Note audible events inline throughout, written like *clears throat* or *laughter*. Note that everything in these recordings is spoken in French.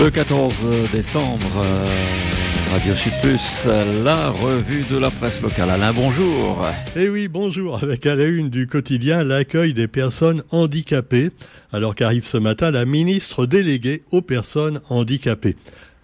Le 14 décembre, euh, Radio Sud la revue de la presse locale. Alain, bonjour. Eh oui, bonjour. Avec à la une du quotidien l'accueil des personnes handicapées, alors qu'arrive ce matin la ministre déléguée aux personnes handicapées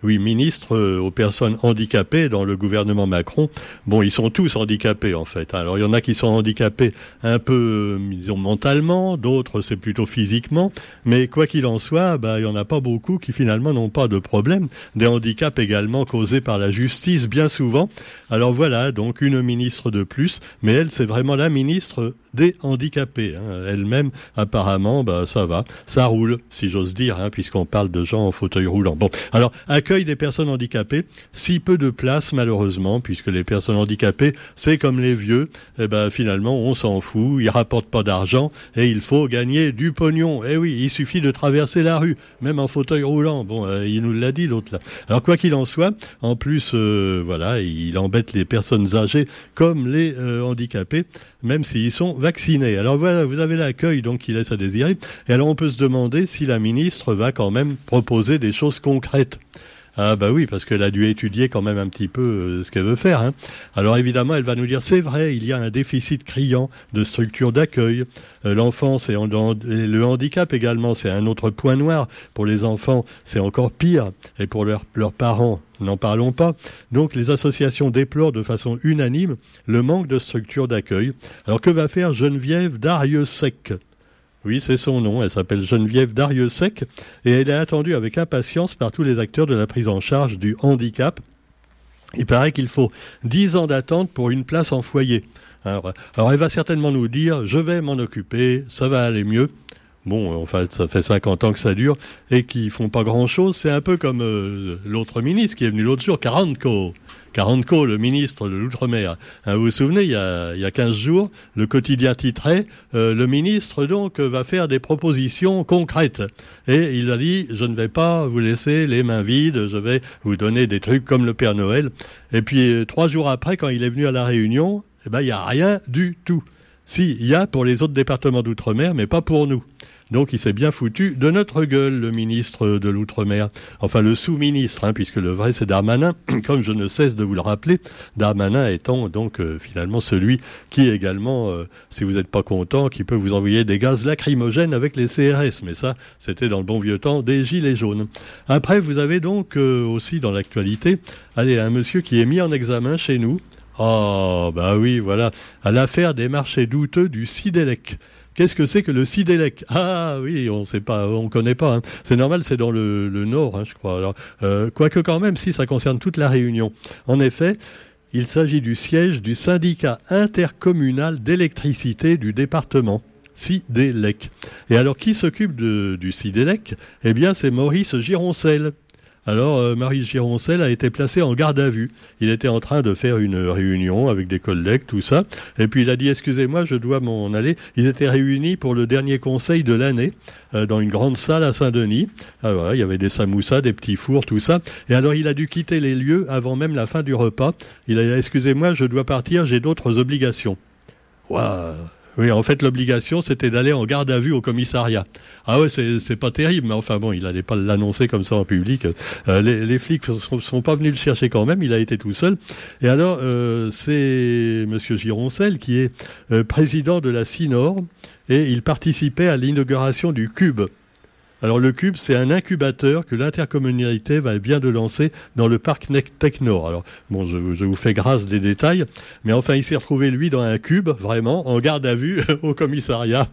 oui, ministre euh, aux personnes handicapées dans le gouvernement Macron. Bon, ils sont tous handicapés en fait. Alors il y en a qui sont handicapés un peu, euh, mentalement, d'autres c'est plutôt physiquement. Mais quoi qu'il en soit, bah, il y en a pas beaucoup qui finalement n'ont pas de problème. Des handicaps également causés par la justice bien souvent. Alors voilà, donc une ministre de plus, mais elle c'est vraiment la ministre des handicapés. Hein. Elle-même, apparemment, bah, ça va, ça roule, si j'ose dire, hein, puisqu'on parle de gens en fauteuil roulant. Bon, alors accueil des personnes handicapées, si peu de place malheureusement, puisque les personnes handicapées, c'est comme les vieux, eh ben finalement on s'en fout, ils rapportent pas d'argent et il faut gagner du pognon. Eh oui, il suffit de traverser la rue, même en fauteuil roulant. Bon, euh, il nous l'a dit l'autre là. Alors quoi qu'il en soit, en plus, euh, voilà, il embête les personnes âgées comme les euh, handicapés, même s'ils sont vaccinés. Alors voilà, vous avez l'accueil donc qui laisse à désirer. Et alors on peut se demander si la ministre va quand même proposer des choses concrètes. Ah bah oui, parce qu'elle a dû étudier quand même un petit peu euh, ce qu'elle veut faire. Hein. Alors évidemment, elle va nous dire, c'est vrai, il y a un déficit criant de structures d'accueil. Euh, l'enfance et le handicap également, c'est un autre point noir. Pour les enfants, c'est encore pire. Et pour leurs parents, n'en parlons pas. Donc les associations déplorent de façon unanime le manque de structures d'accueil. Alors que va faire Geneviève Darieux-Sec oui, c'est son nom. Elle s'appelle Geneviève Darieux-Sec et elle est attendue avec impatience par tous les acteurs de la prise en charge du handicap. Il paraît qu'il faut 10 ans d'attente pour une place en foyer. Alors, elle va certainement nous dire, je vais m'en occuper, ça va aller mieux. Bon, en fait, ça fait 50 ans que ça dure et qu'ils font pas grand-chose. C'est un peu comme euh, l'autre ministre qui est venu l'autre jour, Caranco. Caranco, le ministre de l'Outre-mer. Hein, vous vous souvenez, il y, a, il y a 15 jours, le quotidien titrait euh, Le ministre, donc, va faire des propositions concrètes. Et il a dit Je ne vais pas vous laisser les mains vides, je vais vous donner des trucs comme le Père Noël. Et puis, euh, trois jours après, quand il est venu à La Réunion, eh ben, il n'y a rien du tout. Si, il y a pour les autres départements d'outre-mer, mais pas pour nous. Donc il s'est bien foutu de notre gueule, le ministre de l'Outre-mer. Enfin, le sous-ministre, hein, puisque le vrai c'est Darmanin, *clears throat* comme je ne cesse de vous le rappeler. Darmanin étant donc euh, finalement celui qui également, euh, si vous n'êtes pas content, qui peut vous envoyer des gaz lacrymogènes avec les CRS. Mais ça, c'était dans le bon vieux temps des gilets jaunes. Après, vous avez donc euh, aussi dans l'actualité, allez, un monsieur qui est mis en examen chez nous. Oh, bah oui, voilà, à l'affaire des marchés douteux du Sidelec. Qu'est-ce que c'est que le Sidélec Ah oui, on sait pas, on connaît pas. Hein. C'est normal, c'est dans le, nord, hein, je crois. Euh, quoique quand même, si ça concerne toute la Réunion. En effet, il s'agit du siège du syndicat intercommunal d'électricité du département. Sidélec. Et alors, qui s'occupe du Sidélec Eh bien, c'est Maurice Gironcel, alors, euh, Marie Gironcel a été placé en garde à vue. Il était en train de faire une réunion avec des collègues, tout ça. Et puis il a dit, excusez-moi, je dois m'en aller. Ils étaient réunis pour le dernier conseil de l'année euh, dans une grande salle à Saint-Denis. Ah, il y avait des samoussas, des petits fours, tout ça. Et alors il a dû quitter les lieux avant même la fin du repas. Il a dit, excusez-moi, je dois partir, j'ai d'autres obligations. Waouh oui, en fait, l'obligation, c'était d'aller en garde à vue au commissariat. Ah ouais, c'est pas terrible, mais enfin bon, il n'allait pas l'annoncer comme ça en public. Euh, les, flics sont, sont pas venus le chercher quand même, il a été tout seul. Et alors, euh, c'est Monsieur Gironcel qui est euh, président de la CINOR et il participait à l'inauguration du Cube. Alors le Cube, c'est un incubateur que l'intercommunalité va vient de lancer dans le parc Technor. Alors bon, je, je, vous fais grâce des détails, mais enfin il s'est retrouvé lui dans un cube, vraiment, en garde à vue *laughs* au commissariat.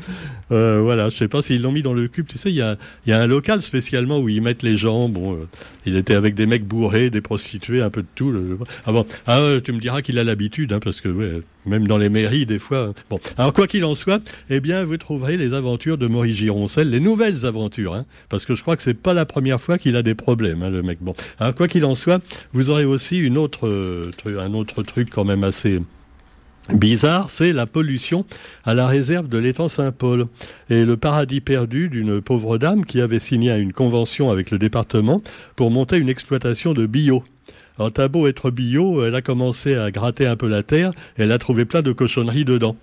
*laughs* Euh, voilà, je sais pas s'ils l'ont mis dans le cube. Tu sais, il y a, y a, un local spécialement où ils mettent les gens. Bon, euh, il était avec des mecs bourrés, des prostituées, un peu de tout. Ah bon, ah, tu me diras qu'il a l'habitude, hein, parce que même dans les mairies, des fois. Bon, alors quoi qu'il en soit, eh bien, vous trouverez les aventures de Maurice Gironcel, les nouvelles aventures, hein, parce que je crois que c'est pas la première fois qu'il a des problèmes, hein, le mec. Bon, alors quoi qu'il en soit, vous aurez aussi une autre, euh, un autre truc quand même assez bizarre, c'est la pollution à la réserve de l'étang Saint-Paul et le paradis perdu d'une pauvre dame qui avait signé une convention avec le département pour monter une exploitation de bio. Alors t'as être bio, elle a commencé à gratter un peu la terre, elle a trouvé plein de cochonneries dedans.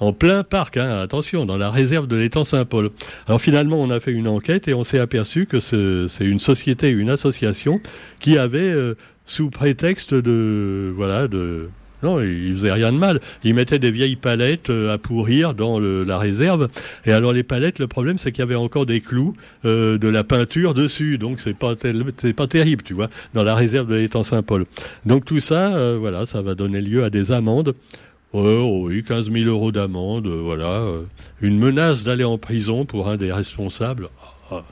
en plein parc, hein, attention, dans la réserve de l'étang Saint-Paul. Alors finalement, on a fait une enquête et on s'est aperçu que c'est une société, une association qui avait, euh, sous prétexte de, voilà, de, non, il faisait rien de mal. Il mettait des vieilles palettes euh, à pourrir dans la réserve. Et alors les palettes, le problème c'est qu'il y avait encore des clous, euh, de la peinture dessus. Donc c'est pas c'est pas terrible, tu vois, dans la réserve de l'étang Saint-Paul. Donc tout ça, voilà, ça va donner lieu à des amendes. Oh, oui, 15 000 euros d'amende, euh, voilà. Euh, une menace d'aller en prison pour un des responsables. Ah,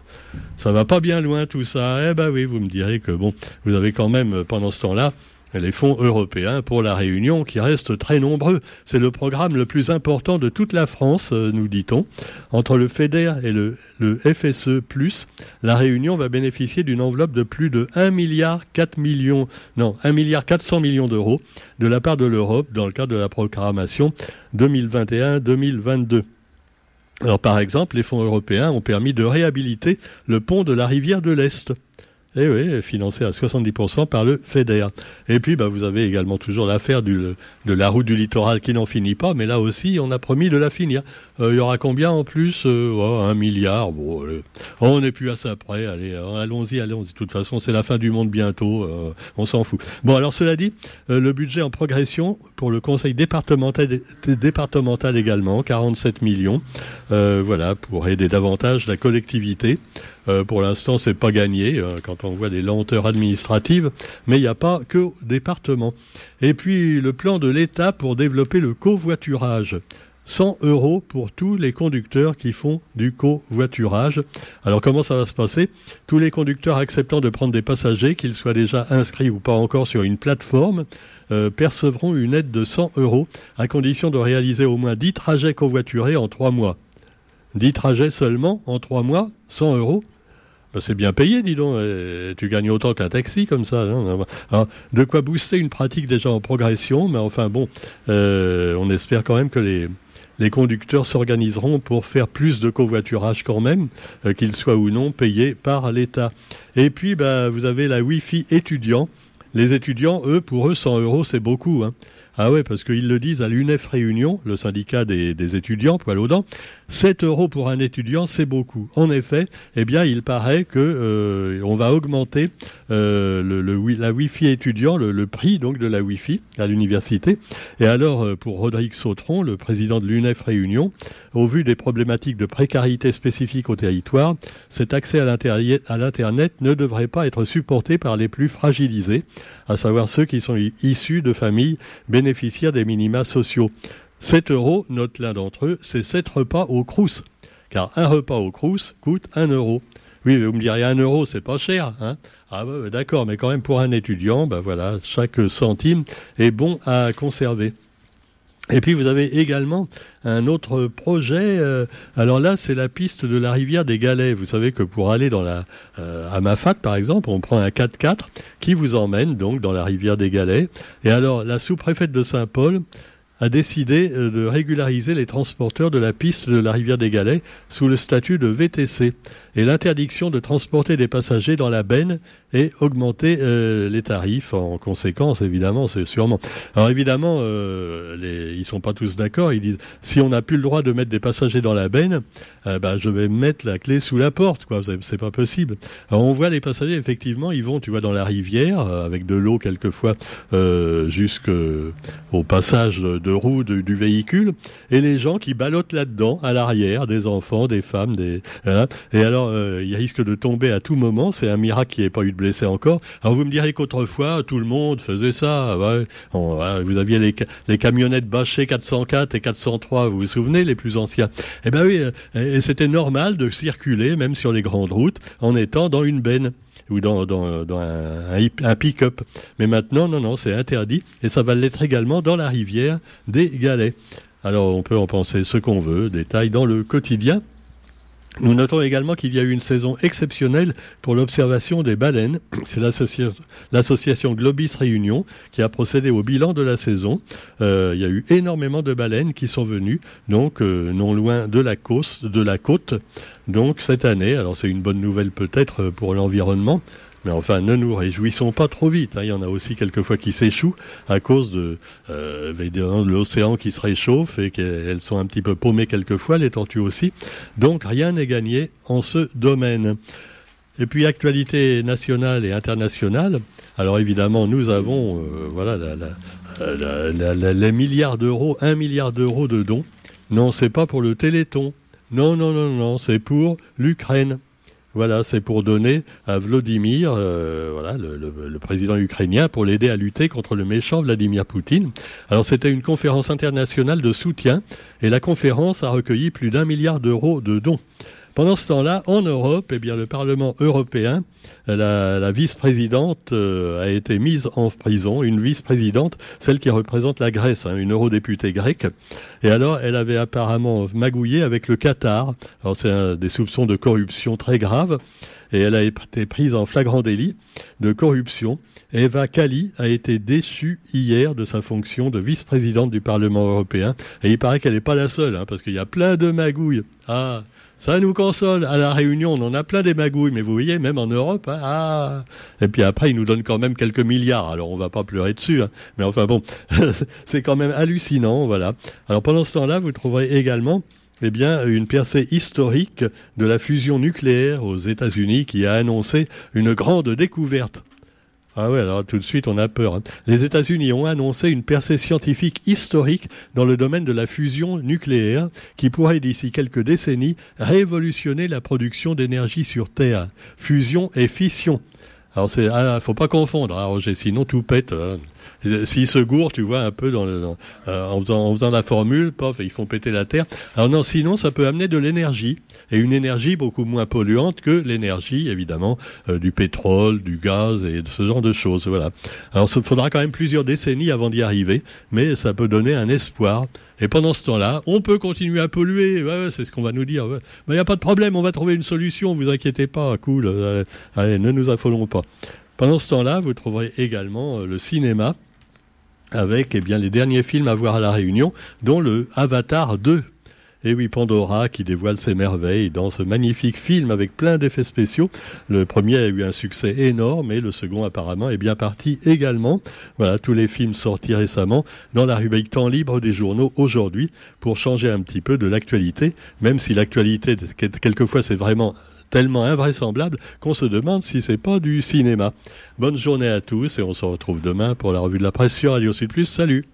ça va pas bien loin tout ça. Eh ben oui, vous me direz que bon, vous avez quand même euh, pendant ce temps-là les fonds européens pour la Réunion qui restent très nombreux. C'est le programme le plus important de toute la France, euh, nous dit-on. Entre le FEDER et le, FSE+, la Réunion va bénéficier d'une enveloppe de plus de 1 milliard 4 millions, non, 1 milliard 400 millions d'euros de la part de l'Europe dans le cadre de la programmation 2021-2022. Alors par exemple, les fonds européens ont permis de réhabiliter le pont de la rivière de l'Est. Eh oui, financé à 70% par le FEDER. Et puis, bah, vous avez également toujours l'affaire de la route du littoral qui n'en finit pas, mais là aussi, on a promis de la finir. Euh, il y aura combien en plus euh, Un milliard. Bon, euh, on n'est plus à ça près. Allez, allons-y, allons-y. De toute façon, c'est la fin du monde bientôt. on s'en fout. Bon, alors cela dit, le budget en progression pour le conseil départemental, départemental également, 47 millions. voilà, pour aider davantage la collectivité. Euh, pour l'instant, c'est pas gagné euh, quand on voit les lenteurs administratives, mais il n'y a pas que département. Et puis le plan de l'État pour développer le covoiturage. 100 euros pour tous les conducteurs qui font du covoiturage. Alors comment ça va se passer? Tous les conducteurs acceptant de prendre des passagers, qu'ils soient déjà inscrits ou pas encore sur une plateforme, euh, percevront une aide de 100 euros à condition de réaliser au moins 10 trajets covoiturés en 3 mois. 10 trajets seulement en 3 mois, 100 euros bah, c'est bien payé, dis donc. tu gagnes autant qu'un taxi comme ça. Hein. de quoi booster une pratique déjà en progression, mais enfin bon, euh, on espère quand même que les, les conducteurs s'organiseront pour faire plus de covoiturage quand même, euh, soit ou non payé par l'État. Et puis, bah, vous avez la Wi-Fi étudiant. Les étudiants, eux, pour eux, 100 euros, c'est beaucoup. Hein. Ah ouais, parce qu'ils le disent à l'UNEF Réunion, le syndicat des, des étudiants, poil aux dents, 7 euros pour un étudiant, c'est beaucoup. En effet, eh bien, il paraît que euh, on va augmenter euh, le, la Wi-Fi étudiant, le, le, prix donc de la Wi-Fi à l'université. Et alors, euh, pour Rodrigue Sautron, le président de l'UNEF Réunion, au vu des problématiques de précarité spécifiques au territoire, cet accès à l'Internet ne devrait pas être supporté par les plus fragilisés, à savoir ceux qui sont issus de familles bénéficiaires des minima sociaux. 7 euros, note l'un d'entre eux, c'est 7 repas au Crous. Car un repas au Crous coûte 1 euro. Oui, vous me direz 1 euro, c'est pas cher. Hein ah bah, d'accord, mais quand même pour un étudiant, ben voilà, chaque centime est bon à conserver. Et puis vous avez également un autre projet. Euh, alors là, c'est la piste de la rivière des Galets. Vous savez que pour aller dans la euh, à Mafat, par exemple, on prend un 4x4 qui vous emmène donc dans la rivière des Galets. Et alors la sous-préfète de Saint-Paul a décidé euh, de régulariser les transporteurs de la piste de la rivière des Galets sous le statut de VTC et l'interdiction de transporter des passagers dans la benne et augmenter euh, les tarifs en conséquence, évidemment, c'est sûrement. Alors évidemment, euh, les, ils sont pas tous d'accord. Ils disent si on n'a plus le droit de mettre des passagers dans la benne, euh, bah, je vais mettre la clé sous la porte, quoi. C'est pas possible. Alors on voit les passagers, effectivement, ils vont, tu vois, dans la rivière euh, avec de l'eau quelquefois euh, jusqu'au passage de roue du véhicule, et les gens qui ballottent là-dedans, à l'arrière, des enfants, des femmes, des. Hein. et alors euh, ils risquent de tomber à tout moment. C'est un miracle qu'il n'y ait pas eu de blessés encore. Alors vous me direz qu'autrefois tout le monde faisait ça. Vous aviez les, camionnettes bâchées 404 et 403, vous vous souvenez, les plus anciens. Eh ben oui et c'était normal de circuler, même sur les grandes routes, en étant dans une benne ou dans un, un pick-up. Mais maintenant, non, non, c'est interdit, et ça va l'être également dans la rivière des Galets. Alors on peut en penser ce qu'on veut, détail dans le quotidien nous notons également qu'il y a eu une saison exceptionnelle pour l'observation des baleines. C'est l'association Globis Réunion qui a procédé au bilan de la saison. Euh, il y a eu énormément de baleines qui sont venues, donc euh, non loin de la, côte, de la côte. Donc cette année, alors c'est une bonne nouvelle peut-être pour l'environnement, Mais enfin, ne nous réjouissons pas trop vite. Hein. Il y en a aussi quelquefois qui s'échouent à cause de, euh, de l'océan qui se réchauffe et qu'elles sont un petit peu paumées quelquefois, les tortues aussi. Donc rien n'est gagné en ce domaine. Et puis actualité nationale et internationale. Alors évidemment, nous avons euh, voilà les milliards d'euros, un milliard d'euros de dons. Non, c'est pas pour le Téléthon. Non, non, non, non, c'est pour l'Ukraine. Voilà, c'est pour donner à Vladimir, euh, voilà, le, président ukrainien, pour l'aider à lutter contre le méchant Vladimir Poutine. Alors c'était une conférence internationale de soutien et la conférence a recueilli plus d'un milliard d'euros de dons. Pendant ce temps-là, en Europe, eh bien, le Parlement européen, la, vice-présidente euh, a été mise en prison, une vice-présidente, celle qui représente la Grèce, hein, une eurodéputée grecque. Et alors, elle avait apparemment magouillé avec le Qatar. Alors, c'est des soupçons de corruption très graves. Et elle a été prise en flagrant délit de corruption. Eva Kali a été déçue hier de sa fonction de vice-présidente du Parlement européen. Et il paraît qu'elle n'est pas la seule, hein, parce qu'il y a plein de magouilles. Ah, ça nous console. À la Réunion, on en a plein des magouilles, mais vous voyez, même en Europe, hein, ah. Et puis après, ils nous donnent quand même quelques milliards. Alors, on va pas pleurer dessus, hein. mais enfin bon, *laughs* c'est quand même hallucinant, voilà. Alors pendant ce temps-là, vous trouverez également eh bien, une percée historique de la fusion nucléaire aux États-Unis qui a annoncé une grande découverte. Ah ouais, alors tout de suite on a peur. Hein. Les États-Unis ont annoncé une percée scientifique historique dans le domaine de la fusion nucléaire qui pourrait d'ici quelques décennies révolutionner la production d'énergie sur Terre. Fusion et fission. Alors c'est, ah, faut pas confondre, hein, Roger, sinon tout pète. Hein. S'ils se gourent, tu vois, un peu dans, le, euh, en, faisant, la formule, pof, ils font péter la terre. Alors non, sinon, ça peut amener de l'énergie, et une énergie beaucoup moins polluante que l'énergie, évidemment, euh, du pétrole, du gaz et de ce genre de choses. Voilà. Alors, il faudra quand même plusieurs décennies avant d'y arriver, mais ça peut donner un espoir. Et pendant ce temps-là, on peut continuer à polluer. Ouais, c'est ce qu'on va nous dire. Il n'y a pas de problème, on va trouver une solution. Vous inquiétez pas, cool. Euh, allez, ne nous affolons pas. Pendant ce temps-là, vous trouverez également le cinéma avec eh bien, les derniers films à voir à La Réunion, dont le Avatar 2. Et oui, Pandora qui dévoile ses merveilles dans ce magnifique film avec plein d'effets spéciaux. Le premier a eu un succès énorme et le second apparemment est bien parti également. Voilà, tous les films sortis récemment dans la rubrique temps libre des journaux aujourd'hui pour changer un petit peu de l'actualité, même si l'actualité, quelquefois c'est vraiment tellement invraisemblable qu'on se demande si c'est pas du cinéma. Bonne journée à tous et on se retrouve demain pour la revue de la presse sur Radio Sud Plus. Salut